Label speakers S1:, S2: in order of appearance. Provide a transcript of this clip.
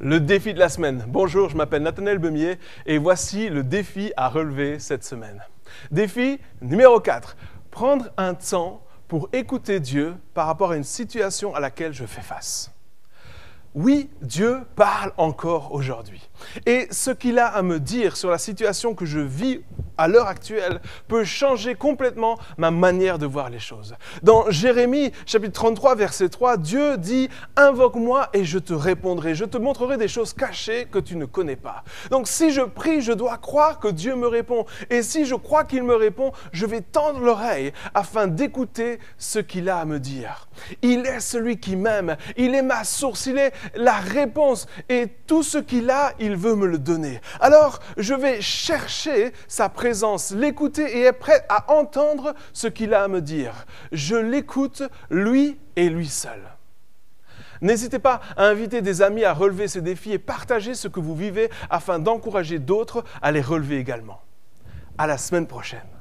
S1: Le défi de la semaine. Bonjour, je m'appelle Nathanaël Bemier et voici le défi à relever cette semaine. Défi numéro 4. Prendre un temps pour écouter Dieu par rapport à une situation à laquelle je fais face. Oui, Dieu parle encore aujourd'hui. Et ce qu'il a à me dire sur la situation que je vis à l'heure actuelle peut changer complètement ma manière de voir les choses. Dans Jérémie chapitre 33 verset 3, Dieu dit Invoque-moi et je te répondrai, je te montrerai des choses cachées que tu ne connais pas. Donc si je prie, je dois croire que Dieu me répond. Et si je crois qu'il me répond, je vais tendre l'oreille afin d'écouter ce qu'il a à me dire. Il est celui qui m'aime, il est ma source, il est la réponse et tout ce qu'il a, il veut me le donner. Alors je vais chercher sa présence l'écouter et est prêt à entendre ce qu'il a à me dire. Je l'écoute, lui et lui seul. N'hésitez pas à inviter des amis à relever ces défis et partager ce que vous vivez afin d'encourager d'autres à les relever également. À la semaine prochaine.